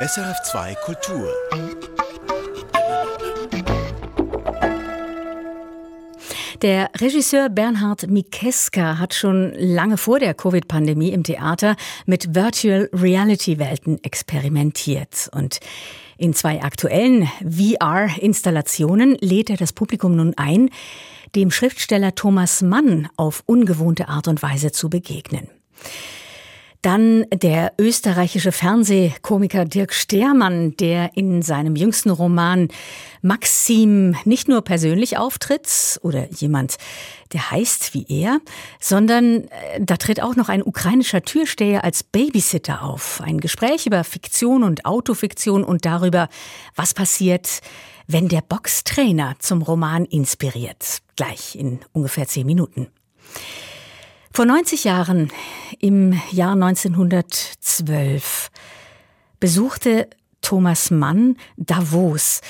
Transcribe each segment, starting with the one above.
SRF2 Kultur. Der Regisseur Bernhard Mikeska hat schon lange vor der Covid-Pandemie im Theater mit Virtual Reality Welten experimentiert und in zwei aktuellen VR-Installationen lädt er das Publikum nun ein, dem Schriftsteller Thomas Mann auf ungewohnte Art und Weise zu begegnen. Dann der österreichische Fernsehkomiker Dirk Stermann, der in seinem jüngsten Roman Maxim nicht nur persönlich auftritt oder jemand, der heißt wie er, sondern äh, da tritt auch noch ein ukrainischer Türsteher als Babysitter auf. Ein Gespräch über Fiktion und Autofiktion und darüber, was passiert, wenn der Boxtrainer zum Roman inspiriert. Gleich in ungefähr zehn Minuten. Vor 90 Jahren, im Jahr 1912, besuchte Thomas Mann Davos.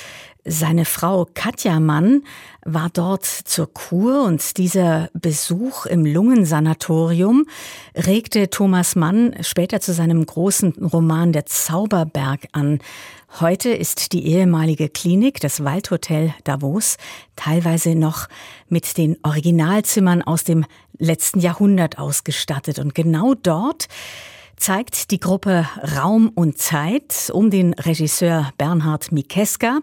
Seine Frau Katja Mann war dort zur Kur und dieser Besuch im Lungensanatorium regte Thomas Mann später zu seinem großen Roman Der Zauberberg an. Heute ist die ehemalige Klinik, das Waldhotel Davos, teilweise noch mit den Originalzimmern aus dem letzten Jahrhundert ausgestattet. Und genau dort zeigt die Gruppe Raum und Zeit um den Regisseur Bernhard Mikeska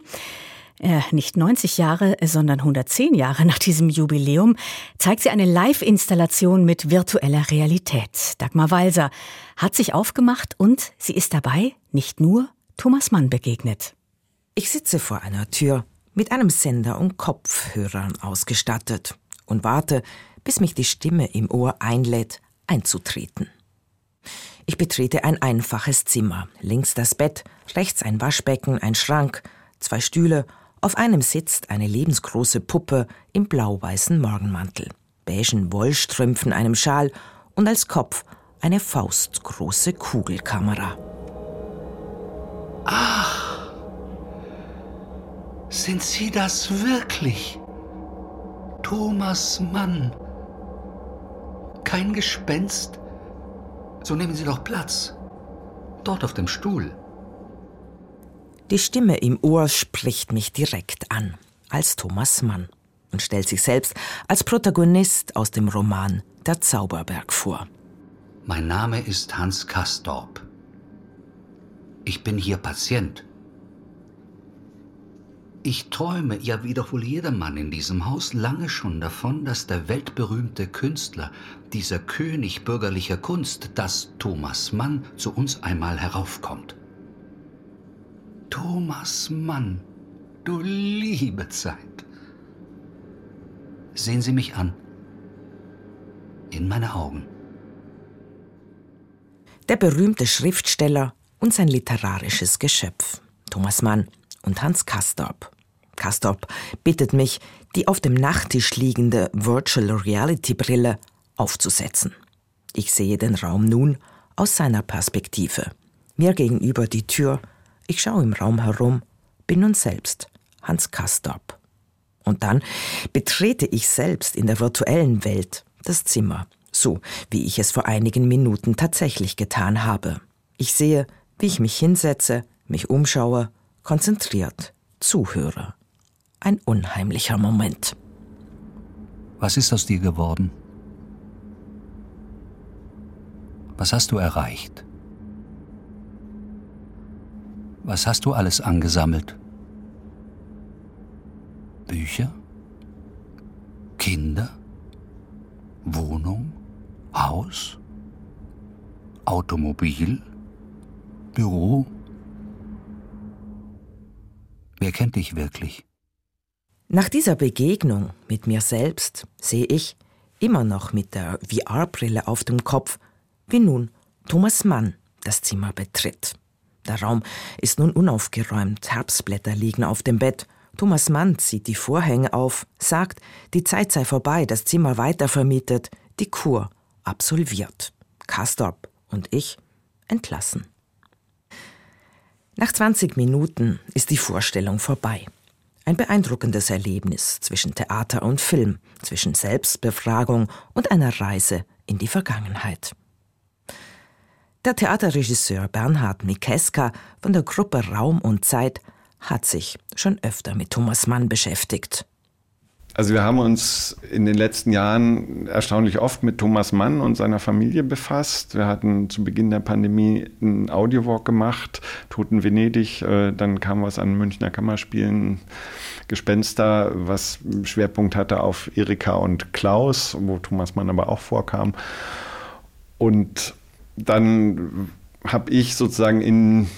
äh, nicht 90 Jahre, sondern 110 Jahre nach diesem Jubiläum, zeigt sie eine Live-Installation mit virtueller Realität. Dagmar Walser hat sich aufgemacht und sie ist dabei nicht nur Thomas Mann begegnet. Ich sitze vor einer Tür mit einem Sender und Kopfhörern ausgestattet und warte, bis mich die Stimme im Ohr einlädt, einzutreten. Ich betrete ein einfaches Zimmer. Links das Bett, rechts ein Waschbecken, ein Schrank, zwei Stühle auf einem sitzt eine lebensgroße Puppe im blau-weißen Morgenmantel, beigen Wollstrümpfen, einem Schal und als Kopf eine faustgroße Kugelkamera. Ach, sind Sie das wirklich? Thomas Mann. Kein Gespenst? So nehmen Sie doch Platz. Dort auf dem Stuhl. Die Stimme im Ohr spricht mich direkt an, als Thomas Mann, und stellt sich selbst als Protagonist aus dem Roman Der Zauberberg vor. Mein Name ist Hans Kastorp. Ich bin hier Patient. Ich träume, ja wie jedermann in diesem Haus, lange schon davon, dass der weltberühmte Künstler, dieser König bürgerlicher Kunst, dass Thomas Mann zu uns einmal heraufkommt. Thomas Mann, du liebe Zeit. Sehen Sie mich an. In meine Augen. Der berühmte Schriftsteller und sein literarisches Geschöpf, Thomas Mann und Hans Kastorp. Kastorp bittet mich, die auf dem Nachttisch liegende Virtual Reality Brille aufzusetzen. Ich sehe den Raum nun aus seiner Perspektive. Mir gegenüber die Tür ich schaue im Raum herum, bin nun selbst Hans Kastorp. Und dann betrete ich selbst in der virtuellen Welt das Zimmer, so wie ich es vor einigen Minuten tatsächlich getan habe. Ich sehe, wie ich mich hinsetze, mich umschaue, konzentriert, zuhöre. Ein unheimlicher Moment. Was ist aus dir geworden? Was hast du erreicht? Was hast du alles angesammelt? Bücher? Kinder? Wohnung? Haus? Automobil? Büro? Wer kennt dich wirklich? Nach dieser Begegnung mit mir selbst sehe ich, immer noch mit der VR-Brille auf dem Kopf, wie nun Thomas Mann das Zimmer betritt. Der Raum ist nun unaufgeräumt, Herbstblätter liegen auf dem Bett. Thomas Mann zieht die Vorhänge auf, sagt, die Zeit sei vorbei, das Zimmer weitervermietet, die Kur absolviert. Kastorp und ich entlassen. Nach 20 Minuten ist die Vorstellung vorbei. Ein beeindruckendes Erlebnis zwischen Theater und Film, zwischen Selbstbefragung und einer Reise in die Vergangenheit. Der Theaterregisseur Bernhard Mikeska von der Gruppe Raum und Zeit hat sich schon öfter mit Thomas Mann beschäftigt. Also wir haben uns in den letzten Jahren erstaunlich oft mit Thomas Mann und seiner Familie befasst. Wir hatten zu Beginn der Pandemie einen Audiowalk gemacht, Toten Venedig, äh, dann kam was an Münchner Kammerspielen, Gespenster, was Schwerpunkt hatte auf Erika und Klaus, wo Thomas Mann aber auch vorkam. Und dann habe ich sozusagen in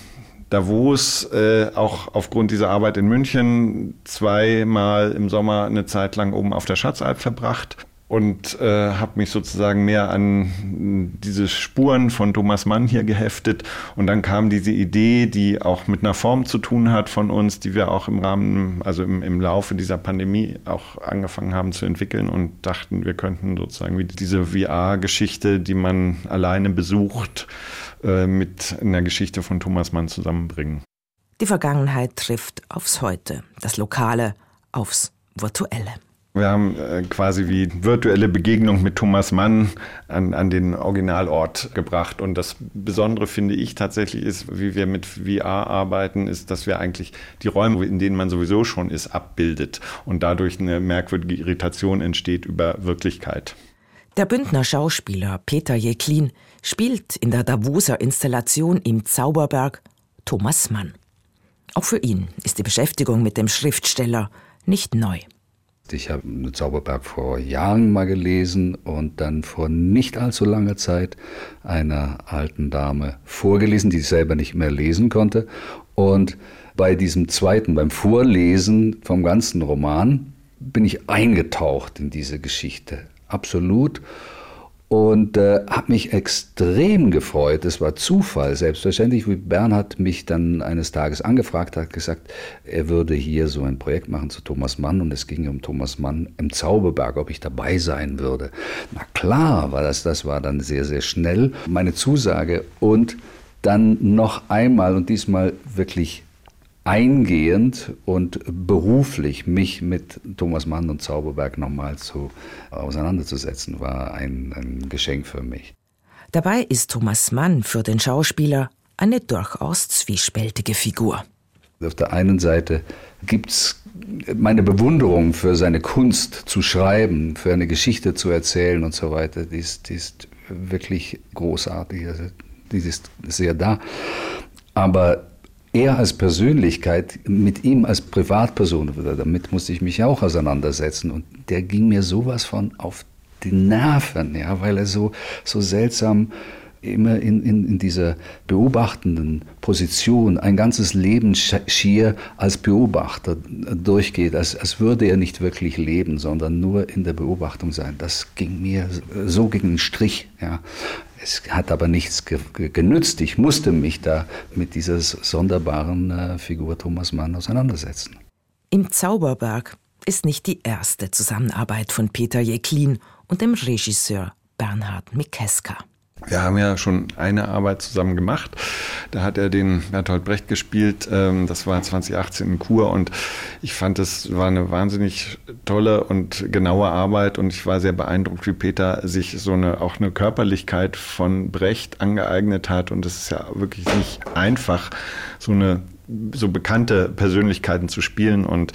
Davos äh, auch aufgrund dieser Arbeit in München zweimal im Sommer eine Zeit lang oben auf der Schatzalp verbracht und äh, habe mich sozusagen mehr an diese Spuren von Thomas Mann hier geheftet. Und dann kam diese Idee, die auch mit einer Form zu tun hat von uns, die wir auch im Rahmen, also im, im Laufe dieser Pandemie auch angefangen haben zu entwickeln und dachten, wir könnten sozusagen wie diese VR-Geschichte, die man alleine besucht, äh, mit einer Geschichte von Thomas Mann zusammenbringen. Die Vergangenheit trifft aufs Heute, das Lokale aufs Virtuelle. Wir haben äh, quasi wie virtuelle Begegnung mit Thomas Mann an, an den Originalort gebracht. Und das Besondere finde ich tatsächlich ist, wie wir mit VR arbeiten, ist, dass wir eigentlich die Räume, in denen man sowieso schon ist, abbildet und dadurch eine merkwürdige Irritation entsteht über Wirklichkeit. Der Bündner Schauspieler Peter Jeklin spielt in der Davoser Installation im Zauberberg Thomas Mann. Auch für ihn ist die Beschäftigung mit dem Schriftsteller nicht neu. Ich habe Zauberberg vor Jahren mal gelesen und dann vor nicht allzu langer Zeit einer alten Dame vorgelesen, die ich selber nicht mehr lesen konnte. Und bei diesem zweiten, beim Vorlesen vom ganzen Roman, bin ich eingetaucht in diese Geschichte. Absolut und äh, habe mich extrem gefreut. Es war Zufall, selbstverständlich, wie Bernhard mich dann eines Tages angefragt hat, gesagt, er würde hier so ein Projekt machen zu Thomas Mann und es ging um Thomas Mann im Zauberberg, ob ich dabei sein würde. Na klar, war das, das war dann sehr, sehr schnell meine Zusage und dann noch einmal und diesmal wirklich eingehend und beruflich mich mit Thomas Mann und Zauberberg nochmal zu, auseinanderzusetzen, war ein, ein Geschenk für mich. Dabei ist Thomas Mann für den Schauspieler eine durchaus zwiespältige Figur. Auf der einen Seite gibt es meine Bewunderung für seine Kunst zu schreiben, für eine Geschichte zu erzählen und so weiter, die ist, die ist wirklich großartig. Also, die ist sehr da. Aber er als Persönlichkeit, mit ihm als Privatperson, damit musste ich mich auch auseinandersetzen. Und der ging mir sowas von auf die Nerven, ja, weil er so, so seltsam immer in, in, in dieser beobachtenden Position ein ganzes Leben schier als Beobachter durchgeht, als, als würde er nicht wirklich leben, sondern nur in der Beobachtung sein. Das ging mir so gegen den Strich. Ja. Es hat aber nichts genützt. Ich musste mich da mit dieser sonderbaren äh, Figur Thomas Mann auseinandersetzen. Im Zauberberg ist nicht die erste Zusammenarbeit von Peter Jeklin und dem Regisseur Bernhard Mikeska. Wir haben ja schon eine Arbeit zusammen gemacht. Da hat er den Bertolt Brecht gespielt. Ähm, das war 2018 in Kur und ich fand, es war eine wahnsinnig tolle und genaue Arbeit und ich war sehr beeindruckt, wie Peter sich so eine, auch eine Körperlichkeit von Brecht angeeignet hat und es ist ja wirklich nicht einfach, so eine so bekannte Persönlichkeiten zu spielen und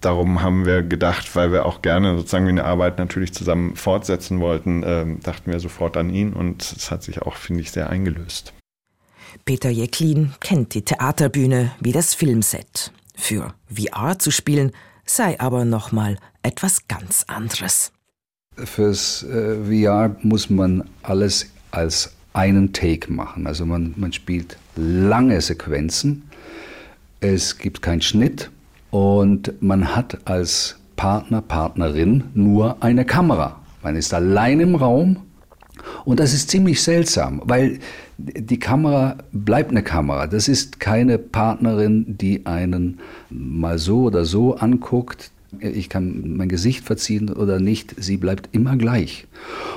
darum haben wir gedacht, weil wir auch gerne sozusagen eine Arbeit natürlich zusammen fortsetzen wollten, äh, dachten wir sofort an ihn und es hat sich auch, finde ich, sehr eingelöst. Peter Jeklin kennt die Theaterbühne wie das Filmset. Für VR zu spielen sei aber nochmal etwas ganz anderes. Fürs äh, VR muss man alles als einen Take machen. Also man, man spielt lange Sequenzen. Es gibt keinen Schnitt, und man hat als Partner, Partnerin nur eine Kamera. Man ist allein im Raum und das ist ziemlich seltsam, weil die Kamera bleibt eine Kamera. Das ist keine Partnerin, die einen mal so oder so anguckt. Ich kann mein Gesicht verziehen oder nicht, sie bleibt immer gleich.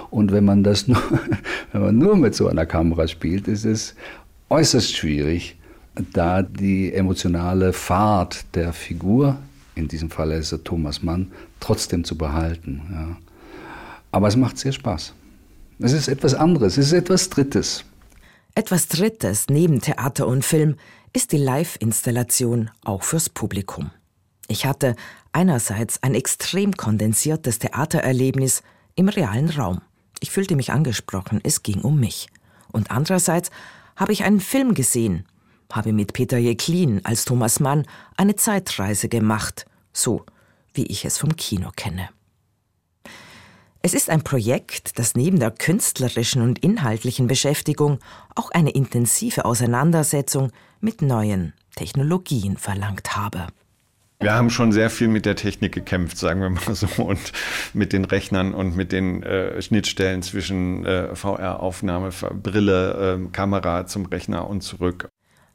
Und wenn man das nur, wenn man nur mit so einer Kamera spielt, ist es äußerst schwierig, da die emotionale Fahrt der Figur, in diesem Fall ist er Thomas Mann, trotzdem zu behalten. Ja. Aber es macht sehr Spaß. Es ist etwas anderes, es ist etwas Drittes. Etwas Drittes neben Theater und Film ist die Live-Installation auch fürs Publikum. Ich hatte einerseits ein extrem kondensiertes Theatererlebnis im realen Raum. Ich fühlte mich angesprochen, es ging um mich. Und andererseits habe ich einen Film gesehen, habe mit Peter Jeklin als Thomas Mann eine Zeitreise gemacht, so wie ich es vom Kino kenne. Es ist ein Projekt, das neben der künstlerischen und inhaltlichen Beschäftigung auch eine intensive Auseinandersetzung mit neuen Technologien verlangt habe. Wir haben schon sehr viel mit der Technik gekämpft, sagen wir mal so, und mit den Rechnern und mit den äh, Schnittstellen zwischen äh, VR-Aufnahme, Brille, äh, Kamera zum Rechner und zurück.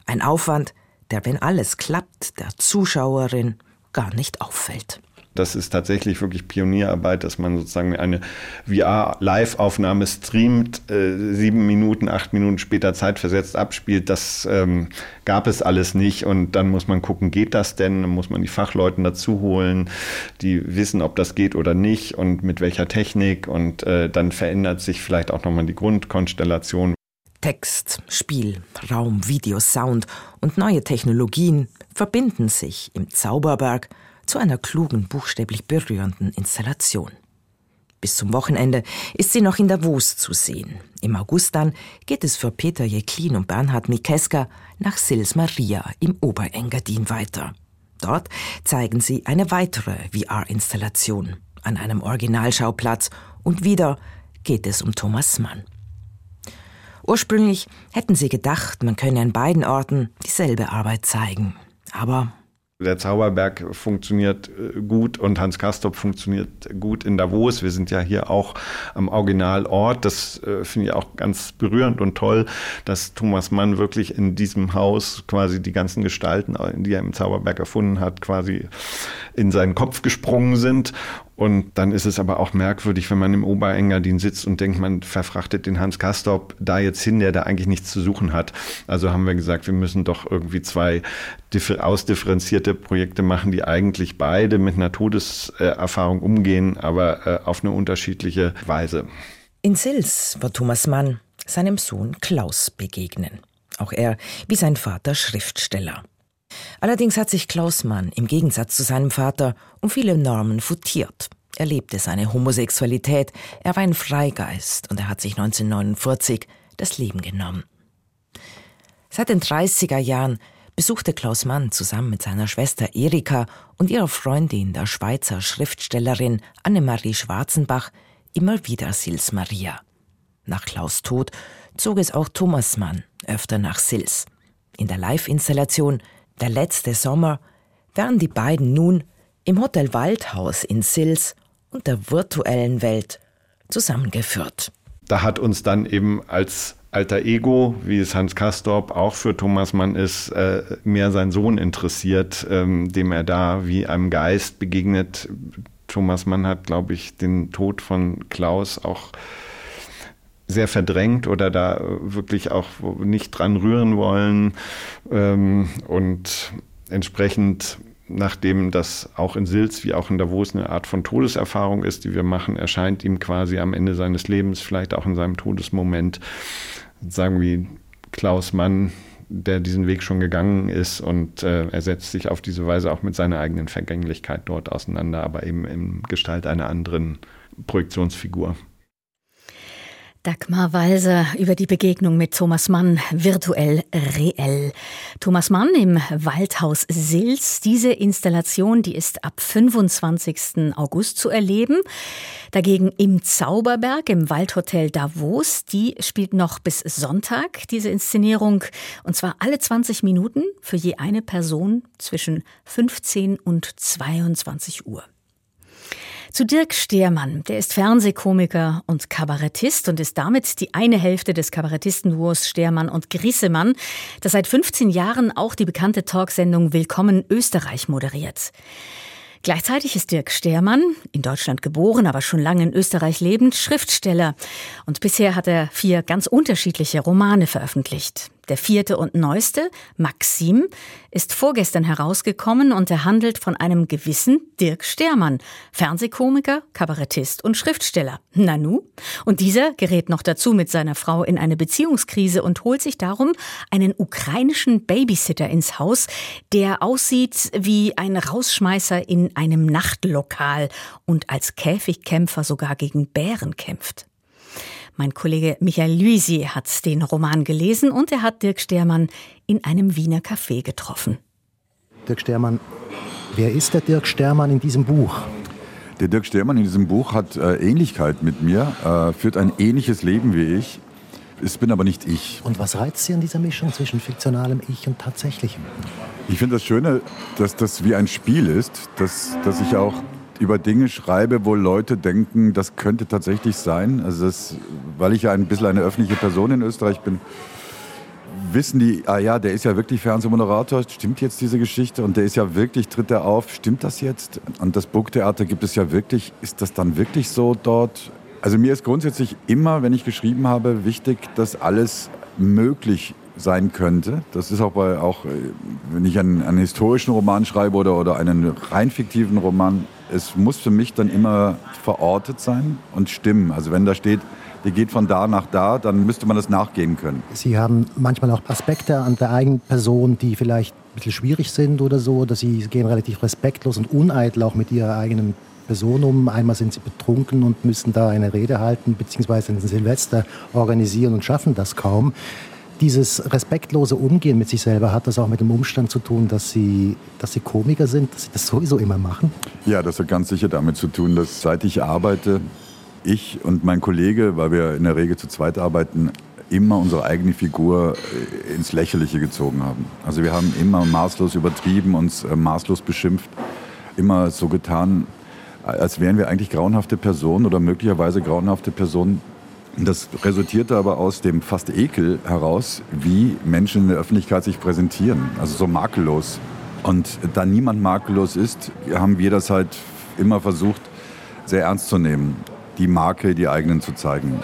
Ein Aufwand, der, wenn alles klappt, der Zuschauerin gar nicht auffällt. Das ist tatsächlich wirklich Pionierarbeit, dass man sozusagen eine VR-Live-Aufnahme streamt, äh, sieben Minuten, acht Minuten später zeitversetzt abspielt. Das ähm, gab es alles nicht. Und dann muss man gucken, geht das denn? Dann muss man die Fachleuten dazu holen, die wissen, ob das geht oder nicht und mit welcher Technik. Und äh, dann verändert sich vielleicht auch nochmal die Grundkonstellation. Text, Spiel, Raum, Video, Sound und neue Technologien verbinden sich im Zauberberg zu einer klugen, buchstäblich berührenden Installation. Bis zum Wochenende ist sie noch in Davos zu sehen. Im August dann geht es für Peter Jeklin und Bernhard Mikeska nach Sils Maria im Oberengadin weiter. Dort zeigen sie eine weitere VR-Installation an einem Originalschauplatz und wieder geht es um Thomas Mann. Ursprünglich hätten sie gedacht, man könne an beiden Orten dieselbe Arbeit zeigen. Aber der Zauberberg funktioniert äh, gut und Hans Kastorp funktioniert gut in Davos. Wir sind ja hier auch am Originalort. Das äh, finde ich auch ganz berührend und toll, dass Thomas Mann wirklich in diesem Haus quasi die ganzen Gestalten, die er im Zauberberg erfunden hat, quasi in seinen Kopf gesprungen sind und dann ist es aber auch merkwürdig, wenn man im Oberengadin sitzt und denkt, man verfrachtet den Hans Kastorp da jetzt hin, der da eigentlich nichts zu suchen hat. Also haben wir gesagt, wir müssen doch irgendwie zwei ausdifferenzierte Projekte machen, die eigentlich beide mit einer Todeserfahrung umgehen, aber äh, auf eine unterschiedliche Weise. In Sils war Thomas Mann seinem Sohn Klaus begegnen. Auch er, wie sein Vater, Schriftsteller. Allerdings hat sich Klaus Mann im Gegensatz zu seinem Vater um viele Normen futiert. Er lebte seine Homosexualität, er war ein Freigeist und er hat sich 1949 das Leben genommen. Seit den 30er Jahren besuchte Klaus Mann zusammen mit seiner Schwester Erika und ihrer Freundin, der Schweizer Schriftstellerin Annemarie Schwarzenbach, immer wieder Sils Maria. Nach Klaus Tod zog es auch Thomas Mann öfter nach Sils. In der Live-Installation der letzte Sommer, werden die beiden nun im Hotel Waldhaus in Sils und der virtuellen Welt zusammengeführt. Da hat uns dann eben als alter Ego, wie es Hans Kastorp auch für Thomas Mann ist, äh, mehr sein Sohn interessiert, ähm, dem er da wie einem Geist begegnet. Thomas Mann hat, glaube ich, den Tod von Klaus auch sehr verdrängt oder da wirklich auch nicht dran rühren wollen. Ähm, und entsprechend, nachdem das auch in Silz wie auch in Davos eine Art von Todeserfahrung ist, die wir machen, erscheint ihm quasi am Ende seines Lebens, vielleicht auch in seinem Todesmoment, sagen wir Klaus Mann, der diesen Weg schon gegangen ist und äh, er setzt sich auf diese Weise auch mit seiner eigenen Vergänglichkeit dort auseinander, aber eben in Gestalt einer anderen Projektionsfigur. Dagmar Walser über die Begegnung mit Thomas Mann virtuell reell. Thomas Mann im Waldhaus Sils. Diese Installation, die ist ab 25. August zu erleben. Dagegen im Zauberberg im Waldhotel Davos, die spielt noch bis Sonntag diese Inszenierung und zwar alle 20 Minuten für je eine Person zwischen 15 und 22 Uhr. Zu Dirk Stehrmann, der ist Fernsehkomiker und Kabarettist und ist damit die eine Hälfte des Kabarettistenduos Stehrmann und Grissemann, das seit 15 Jahren auch die bekannte Talksendung Willkommen Österreich moderiert. Gleichzeitig ist Dirk Stehrmann, in Deutschland geboren, aber schon lange in Österreich lebend, Schriftsteller. Und bisher hat er vier ganz unterschiedliche Romane veröffentlicht. Der vierte und neueste, Maxim, ist vorgestern herausgekommen und er handelt von einem gewissen Dirk Stermann, Fernsehkomiker, Kabarettist und Schriftsteller. Nanu? Und dieser gerät noch dazu mit seiner Frau in eine Beziehungskrise und holt sich darum einen ukrainischen Babysitter ins Haus, der aussieht wie ein Rausschmeißer in einem Nachtlokal und als Käfigkämpfer sogar gegen Bären kämpft. Mein Kollege Michael Luisi hat den Roman gelesen und er hat Dirk Stermann in einem Wiener Café getroffen. Dirk Stermann, wer ist der Dirk Stermann in diesem Buch? Der Dirk Stermann in diesem Buch hat äh, Ähnlichkeit mit mir, äh, führt ein ähnliches Leben wie ich. Es bin aber nicht ich. Und was reizt Sie an dieser Mischung zwischen fiktionalem Ich und tatsächlichem? Ich finde das Schöne, dass das wie ein Spiel ist, dass, dass ich auch über Dinge schreibe, wo Leute denken, das könnte tatsächlich sein. Also das, weil ich ja ein bisschen eine öffentliche Person in Österreich bin, wissen die, ah ja, der ist ja wirklich Fernsehmoderator, stimmt jetzt diese Geschichte? Und der ist ja wirklich, tritt er auf, stimmt das jetzt? Und das Burgtheater gibt es ja wirklich, ist das dann wirklich so dort? Also mir ist grundsätzlich immer, wenn ich geschrieben habe, wichtig, dass alles möglich sein könnte. Das ist auch bei, auch äh, wenn ich einen, einen historischen Roman schreibe oder, oder einen rein fiktiven Roman, es muss für mich dann immer verortet sein und stimmen. Also wenn da steht, der geht von da nach da, dann müsste man das nachgehen können. Sie haben manchmal auch Aspekte an der eigenen Person, die vielleicht ein bisschen schwierig sind oder so, oder Sie gehen relativ respektlos und uneitel auch mit Ihrer eigenen Person um. Einmal sind Sie betrunken und müssen da eine Rede halten, beziehungsweise einen Silvester organisieren und schaffen das kaum. Dieses respektlose Umgehen mit sich selber, hat das auch mit dem Umstand zu tun, dass Sie, dass Sie Komiker sind, dass Sie das sowieso immer machen? Ja, das hat ganz sicher damit zu tun, dass seit ich arbeite, ich und mein Kollege, weil wir in der Regel zu zweit arbeiten, immer unsere eigene Figur äh, ins Lächerliche gezogen haben. Also wir haben immer maßlos übertrieben, uns äh, maßlos beschimpft, immer so getan, als wären wir eigentlich grauenhafte Personen oder möglicherweise grauenhafte Personen. Das resultierte aber aus dem fast Ekel heraus, wie Menschen in der Öffentlichkeit sich präsentieren. Also so makellos. Und da niemand makellos ist, haben wir das halt immer versucht, sehr ernst zu nehmen die Marke, die eigenen zu zeigen.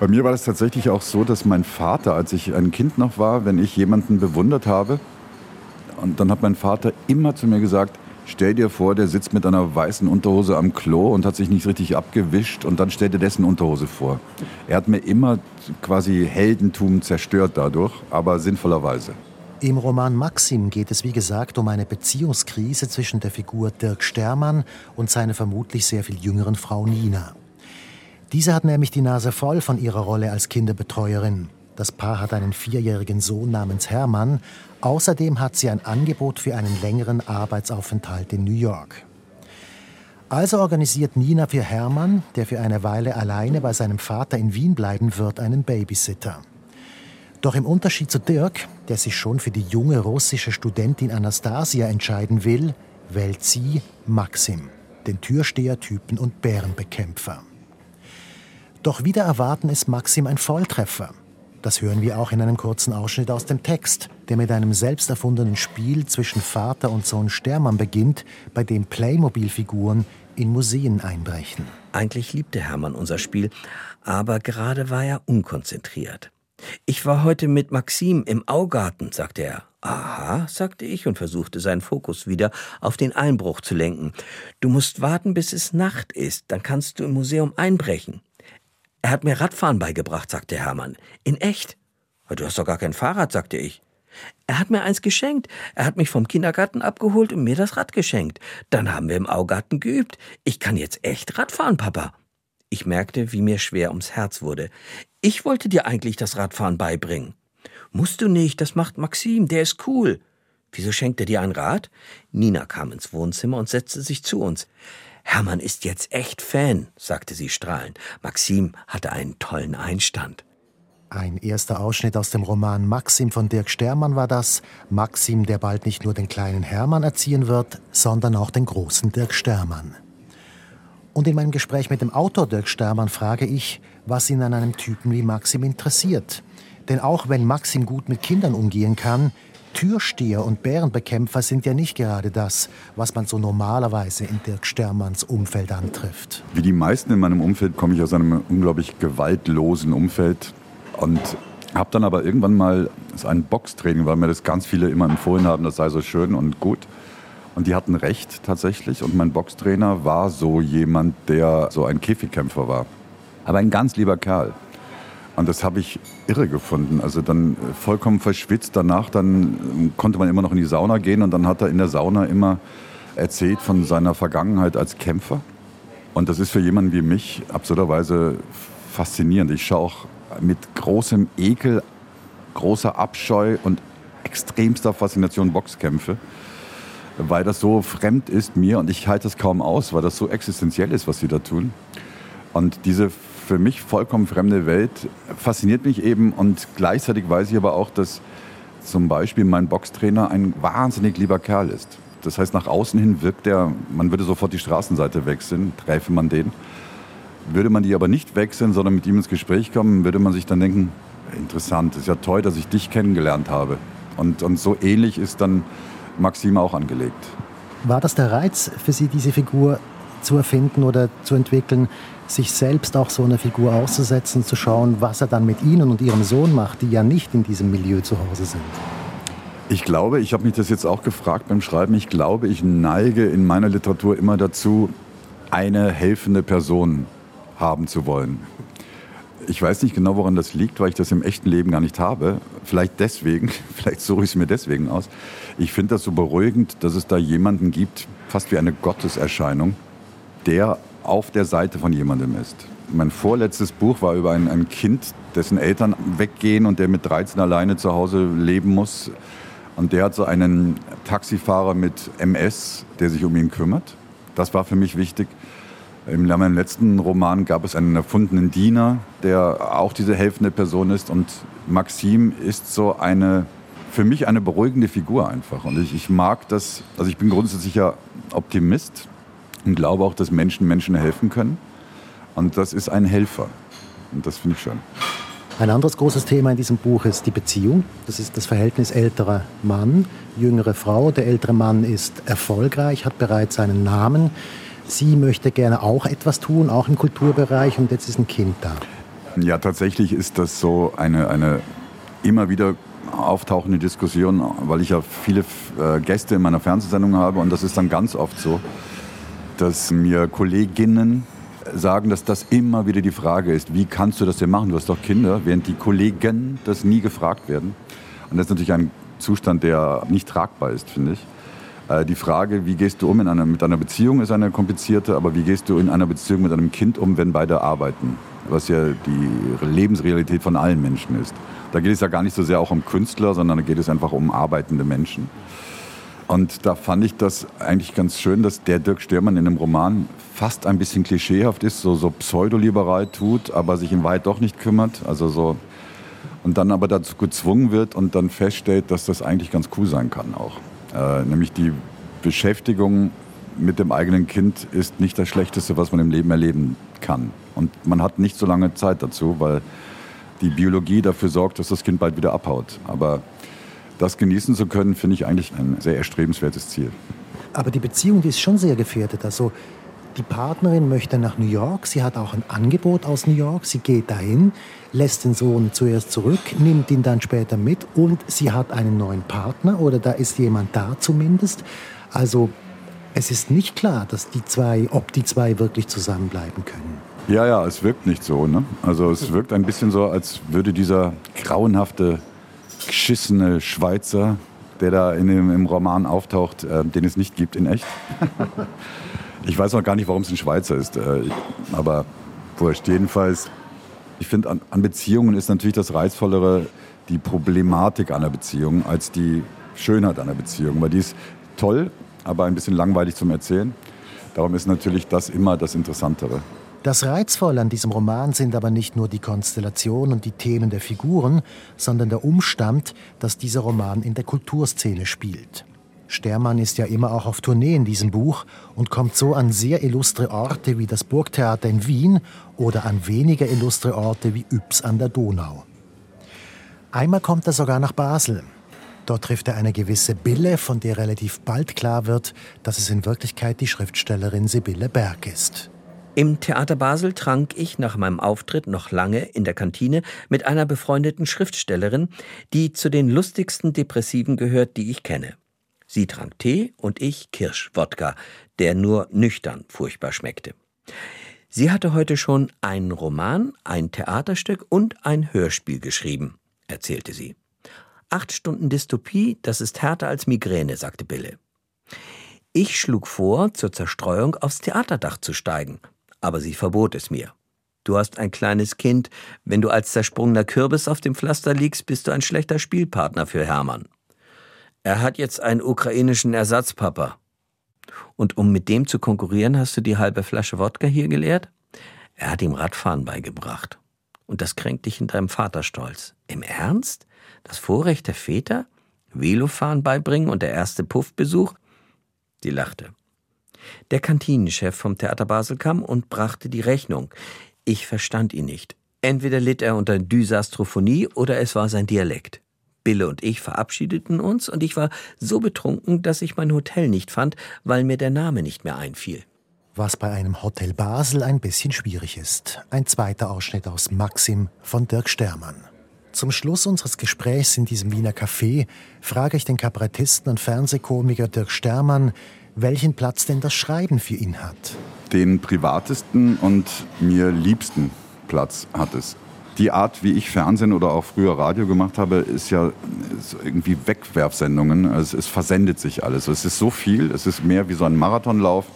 Bei mir war das tatsächlich auch so, dass mein Vater, als ich ein Kind noch war, wenn ich jemanden bewundert habe, und dann hat mein Vater immer zu mir gesagt, stell dir vor, der sitzt mit einer weißen Unterhose am Klo und hat sich nicht richtig abgewischt und dann stell dir dessen Unterhose vor. Er hat mir immer quasi Heldentum zerstört dadurch, aber sinnvollerweise. Im Roman Maxim geht es wie gesagt um eine Beziehungskrise zwischen der Figur Dirk Stermann und seiner vermutlich sehr viel jüngeren Frau Nina. Diese hat nämlich die Nase voll von ihrer Rolle als Kinderbetreuerin. Das Paar hat einen vierjährigen Sohn namens Hermann. Außerdem hat sie ein Angebot für einen längeren Arbeitsaufenthalt in New York. Also organisiert Nina für Hermann, der für eine Weile alleine bei seinem Vater in Wien bleiben wird, einen Babysitter. Doch im Unterschied zu Dirk, der sich schon für die junge russische Studentin Anastasia entscheiden will, wählt sie Maxim, den Türstehertypen und Bärenbekämpfer. Doch wieder erwarten ist Maxim ein Volltreffer. Das hören wir auch in einem kurzen Ausschnitt aus dem Text, der mit einem selbst erfundenen Spiel zwischen Vater und Sohn Stermann beginnt, bei dem Playmobil-Figuren in Museen einbrechen. Eigentlich liebte Hermann unser Spiel, aber gerade war er unkonzentriert. Ich war heute mit Maxim im Augarten, sagte er. Aha, sagte ich und versuchte seinen Fokus wieder auf den Einbruch zu lenken. Du musst warten, bis es Nacht ist, dann kannst du im Museum einbrechen. Er hat mir Radfahren beigebracht, sagte Hermann. In echt? Du hast doch gar kein Fahrrad, sagte ich. Er hat mir eins geschenkt. Er hat mich vom Kindergarten abgeholt und mir das Rad geschenkt. Dann haben wir im Augarten geübt. Ich kann jetzt echt Radfahren, Papa. Ich merkte, wie mir schwer ums Herz wurde. Ich wollte dir eigentlich das Radfahren beibringen. Musst du nicht, das macht Maxim, der ist cool. Wieso schenkt er dir ein Rad? Nina kam ins Wohnzimmer und setzte sich zu uns. Hermann ist jetzt echt Fan, sagte sie strahlend. Maxim hatte einen tollen Einstand. Ein erster Ausschnitt aus dem Roman Maxim von Dirk Stermann war das. Maxim, der bald nicht nur den kleinen Hermann erziehen wird, sondern auch den großen Dirk Stermann. Und in meinem Gespräch mit dem Autor Dirk Stermann frage ich, was ihn an einem Typen wie Maxim interessiert. Denn auch wenn Maxim gut mit Kindern umgehen kann, Türsteher und Bärenbekämpfer sind ja nicht gerade das, was man so normalerweise in Dirk Stermanns Umfeld antrifft. Wie die meisten in meinem Umfeld komme ich aus einem unglaublich gewaltlosen Umfeld. Und Habe dann aber irgendwann mal ein Boxtraining, weil mir das ganz viele immer empfohlen haben, das sei so schön und gut. Und die hatten recht tatsächlich. Und mein Boxtrainer war so jemand, der so ein Käfigkämpfer war. Aber ein ganz lieber Kerl. Und das habe ich irre gefunden. Also dann vollkommen verschwitzt. Danach dann konnte man immer noch in die Sauna gehen und dann hat er in der Sauna immer erzählt von seiner Vergangenheit als Kämpfer. Und das ist für jemanden wie mich absurderweise faszinierend. Ich schaue auch mit großem Ekel, großer Abscheu und extremster Faszination Boxkämpfe, weil das so fremd ist mir und ich halte es kaum aus, weil das so existenziell ist, was sie da tun. Und diese für mich vollkommen fremde Welt fasziniert mich eben und gleichzeitig weiß ich aber auch, dass zum Beispiel mein Boxtrainer ein wahnsinnig lieber Kerl ist. Das heißt, nach außen hin wirkt er, man würde sofort die Straßenseite wechseln, träfe man den. Würde man die aber nicht wechseln, sondern mit ihm ins Gespräch kommen, würde man sich dann denken, interessant, ist ja toll, dass ich dich kennengelernt habe. Und, und so ähnlich ist dann Maxim auch angelegt. War das der Reiz für Sie, diese Figur zu erfinden oder zu entwickeln, sich selbst auch so eine Figur auszusetzen, zu schauen, was er dann mit Ihnen und Ihrem Sohn macht, die ja nicht in diesem Milieu zu Hause sind? Ich glaube, ich habe mich das jetzt auch gefragt beim Schreiben, ich glaube, ich neige in meiner Literatur immer dazu, eine helfende Person haben zu wollen. Ich weiß nicht genau, woran das liegt, weil ich das im echten Leben gar nicht habe. Vielleicht deswegen, vielleicht suche ich es mir deswegen aus. Ich finde das so beruhigend, dass es da jemanden gibt, fast wie eine Gotteserscheinung, der auf der Seite von jemandem ist. Mein vorletztes Buch war über ein, ein Kind, dessen Eltern weggehen und der mit 13 alleine zu Hause leben muss. Und der hat so einen Taxifahrer mit MS, der sich um ihn kümmert. Das war für mich wichtig. In meinem letzten Roman gab es einen erfundenen Diener, der auch diese helfende Person ist. Und Maxim ist so eine, für mich eine beruhigende Figur einfach. Und ich, ich mag das, also ich bin grundsätzlicher Optimist und glaube auch, dass Menschen Menschen helfen können. Und das ist ein Helfer. Und das finde ich schön. Ein anderes großes Thema in diesem Buch ist die Beziehung. Das ist das Verhältnis älterer Mann, jüngere Frau. Der ältere Mann ist erfolgreich, hat bereits einen Namen. Sie möchte gerne auch etwas tun, auch im Kulturbereich, und jetzt ist ein Kind da. Ja, tatsächlich ist das so eine, eine immer wieder auftauchende Diskussion, weil ich ja viele äh, Gäste in meiner Fernsehsendung habe und das ist dann ganz oft so, dass mir Kolleginnen sagen, dass das immer wieder die Frage ist, wie kannst du das denn machen? Du hast doch Kinder, während die Kollegen das nie gefragt werden. Und das ist natürlich ein Zustand, der nicht tragbar ist, finde ich. Äh, die Frage, wie gehst du um in einer, mit einer Beziehung, ist eine komplizierte, aber wie gehst du in einer Beziehung mit einem Kind um, wenn beide arbeiten? Was ja die Lebensrealität von allen Menschen ist. Da geht es ja gar nicht so sehr auch um Künstler, sondern da geht es einfach um arbeitende Menschen. Und da fand ich das eigentlich ganz schön, dass der Dirk Stürmann in dem Roman fast ein bisschen klischeehaft ist, so, so pseudoliberal tut, aber sich in Wahrheit doch nicht kümmert. Also so, und dann aber dazu gezwungen wird und dann feststellt, dass das eigentlich ganz cool sein kann auch. Äh, nämlich die Beschäftigung mit dem eigenen Kind ist nicht das Schlechteste, was man im Leben erleben kann. Und man hat nicht so lange Zeit dazu, weil die Biologie dafür sorgt, dass das Kind bald wieder abhaut. Aber das genießen zu können, finde ich eigentlich ein sehr erstrebenswertes Ziel. Aber die Beziehung, die ist schon sehr gefährdet. Also die Partnerin möchte nach New York, sie hat auch ein Angebot aus New York, sie geht dahin, lässt den Sohn zuerst zurück, nimmt ihn dann später mit und sie hat einen neuen Partner oder da ist jemand da zumindest. Also es ist nicht klar, dass die zwei, ob die zwei wirklich zusammenbleiben können. Ja, ja, es wirkt nicht so. Ne? Also es wirkt ein bisschen so, als würde dieser grauenhafte, geschissene Schweizer, der da in dem, im Roman auftaucht, äh, den es nicht gibt in echt. ich weiß noch gar nicht, warum es ein Schweizer ist, äh, aber wurscht. Jedenfalls ich finde, an, an, Beziehungen ist natürlich das Reizvollere die Problematik einer Beziehung als die Schönheit einer Beziehung. Weil die ist toll, aber ein bisschen langweilig zum Erzählen. Darum ist natürlich das immer das Interessantere. Das Reizvolle an diesem Roman sind aber nicht nur die Konstellation und die Themen der Figuren, sondern der Umstand, dass dieser Roman in der Kulturszene spielt. Stermann ist ja immer auch auf Tournee in diesem Buch und kommt so an sehr illustre Orte wie das Burgtheater in Wien oder an weniger illustre Orte wie Yps an der Donau. Einmal kommt er sogar nach Basel. Dort trifft er eine gewisse Bille, von der relativ bald klar wird, dass es in Wirklichkeit die Schriftstellerin Sibylle Berg ist. Im Theater Basel trank ich nach meinem Auftritt noch lange in der Kantine mit einer befreundeten Schriftstellerin, die zu den lustigsten Depressiven gehört, die ich kenne. Sie trank Tee und ich Kirschwodka, der nur nüchtern furchtbar schmeckte. Sie hatte heute schon einen Roman, ein Theaterstück und ein Hörspiel geschrieben, erzählte sie. Acht Stunden Dystopie, das ist härter als Migräne, sagte Bille. Ich schlug vor, zur Zerstreuung aufs Theaterdach zu steigen, aber sie verbot es mir. Du hast ein kleines Kind, wenn du als zersprungener Kürbis auf dem Pflaster liegst, bist du ein schlechter Spielpartner für Hermann. Er hat jetzt einen ukrainischen Ersatzpapa. Und um mit dem zu konkurrieren, hast du die halbe Flasche Wodka hier geleert? Er hat ihm Radfahren beigebracht. Und das kränkt dich in deinem Vaterstolz. Im Ernst? Das Vorrecht der Väter? Velofahren beibringen und der erste Puffbesuch? Sie lachte. Der Kantinenchef vom Theater Basel kam und brachte die Rechnung. Ich verstand ihn nicht. Entweder litt er unter Dysastrophonie oder es war sein Dialekt. Bille und ich verabschiedeten uns und ich war so betrunken, dass ich mein Hotel nicht fand, weil mir der Name nicht mehr einfiel. Was bei einem Hotel Basel ein bisschen schwierig ist. Ein zweiter Ausschnitt aus Maxim von Dirk Stermann. Zum Schluss unseres Gesprächs in diesem Wiener Café frage ich den Kabarettisten und Fernsehkomiker Dirk Stermann, welchen Platz denn das Schreiben für ihn hat. Den privatesten und mir liebsten Platz hat es. Die Art, wie ich Fernsehen oder auch früher Radio gemacht habe, ist ja ist irgendwie Wegwerfsendungen. Also es versendet sich alles. Es ist so viel, es ist mehr wie so ein Marathonlauf,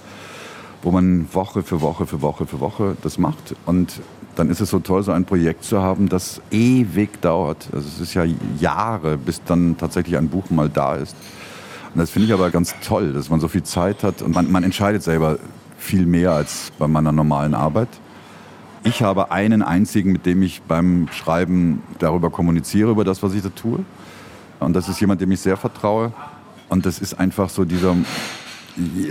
wo man Woche für Woche für Woche für Woche das macht. Und dann ist es so toll, so ein Projekt zu haben, das ewig dauert. Also es ist ja Jahre, bis dann tatsächlich ein Buch mal da ist. Und das finde ich aber ganz toll, dass man so viel Zeit hat und man, man entscheidet selber viel mehr als bei meiner normalen Arbeit. Ich habe einen einzigen, mit dem ich beim Schreiben darüber kommuniziere, über das, was ich da tue. Und das ist jemand, dem ich sehr vertraue. Und das ist einfach so dieser.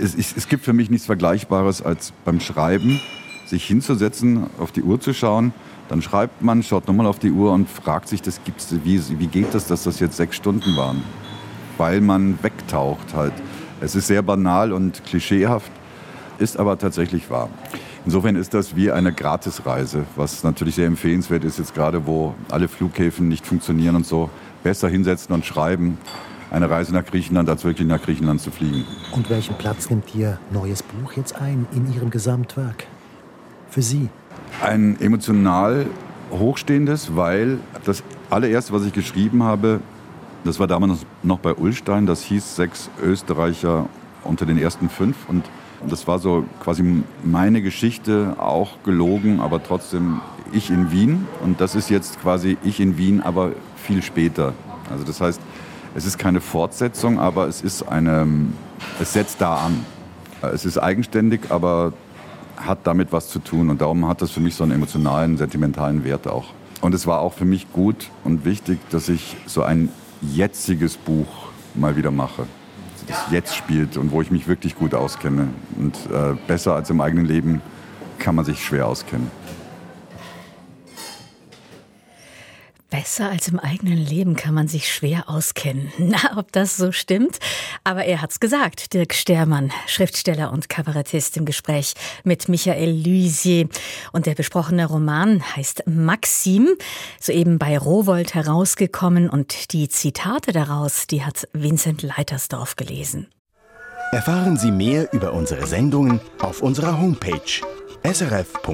Es, es gibt für mich nichts Vergleichbares als beim Schreiben, sich hinzusetzen, auf die Uhr zu schauen. Dann schreibt man, schaut nochmal auf die Uhr und fragt sich, das gibt's, wie, wie geht das, dass das jetzt sechs Stunden waren? Weil man wegtaucht halt. Es ist sehr banal und klischeehaft, ist aber tatsächlich wahr. Insofern ist das wie eine Gratisreise, was natürlich sehr empfehlenswert ist, jetzt gerade wo alle Flughäfen nicht funktionieren und so. Besser hinsetzen und schreiben, eine Reise nach Griechenland, als wirklich nach Griechenland zu fliegen. Und welchen Platz nimmt Ihr neues Buch jetzt ein in Ihrem Gesamtwerk? Für Sie? Ein emotional hochstehendes, weil das allererste, was ich geschrieben habe, das war damals noch bei Ullstein, das hieß sechs Österreicher unter den ersten fünf. Und das war so quasi meine Geschichte, auch gelogen, aber trotzdem ich in Wien. Und das ist jetzt quasi ich in Wien, aber viel später. Also das heißt, es ist keine Fortsetzung, aber es ist eine, es setzt da an. Es ist eigenständig, aber hat damit was zu tun. Und darum hat das für mich so einen emotionalen, sentimentalen Wert auch. Und es war auch für mich gut und wichtig, dass ich so ein jetziges Buch mal wieder mache. Das jetzt spielt und wo ich mich wirklich gut auskenne. Und äh, besser als im eigenen Leben kann man sich schwer auskennen. Besser als im eigenen Leben kann man sich schwer auskennen. Na, ob das so stimmt? Aber er hat's gesagt, Dirk Stermann, Schriftsteller und Kabarettist im Gespräch mit Michael Luisier. Und der besprochene Roman heißt Maxim, soeben bei Rowold herausgekommen und die Zitate daraus, die hat Vincent Leitersdorf gelesen. Erfahren Sie mehr über unsere Sendungen auf unserer Homepage srf.ch-kultur.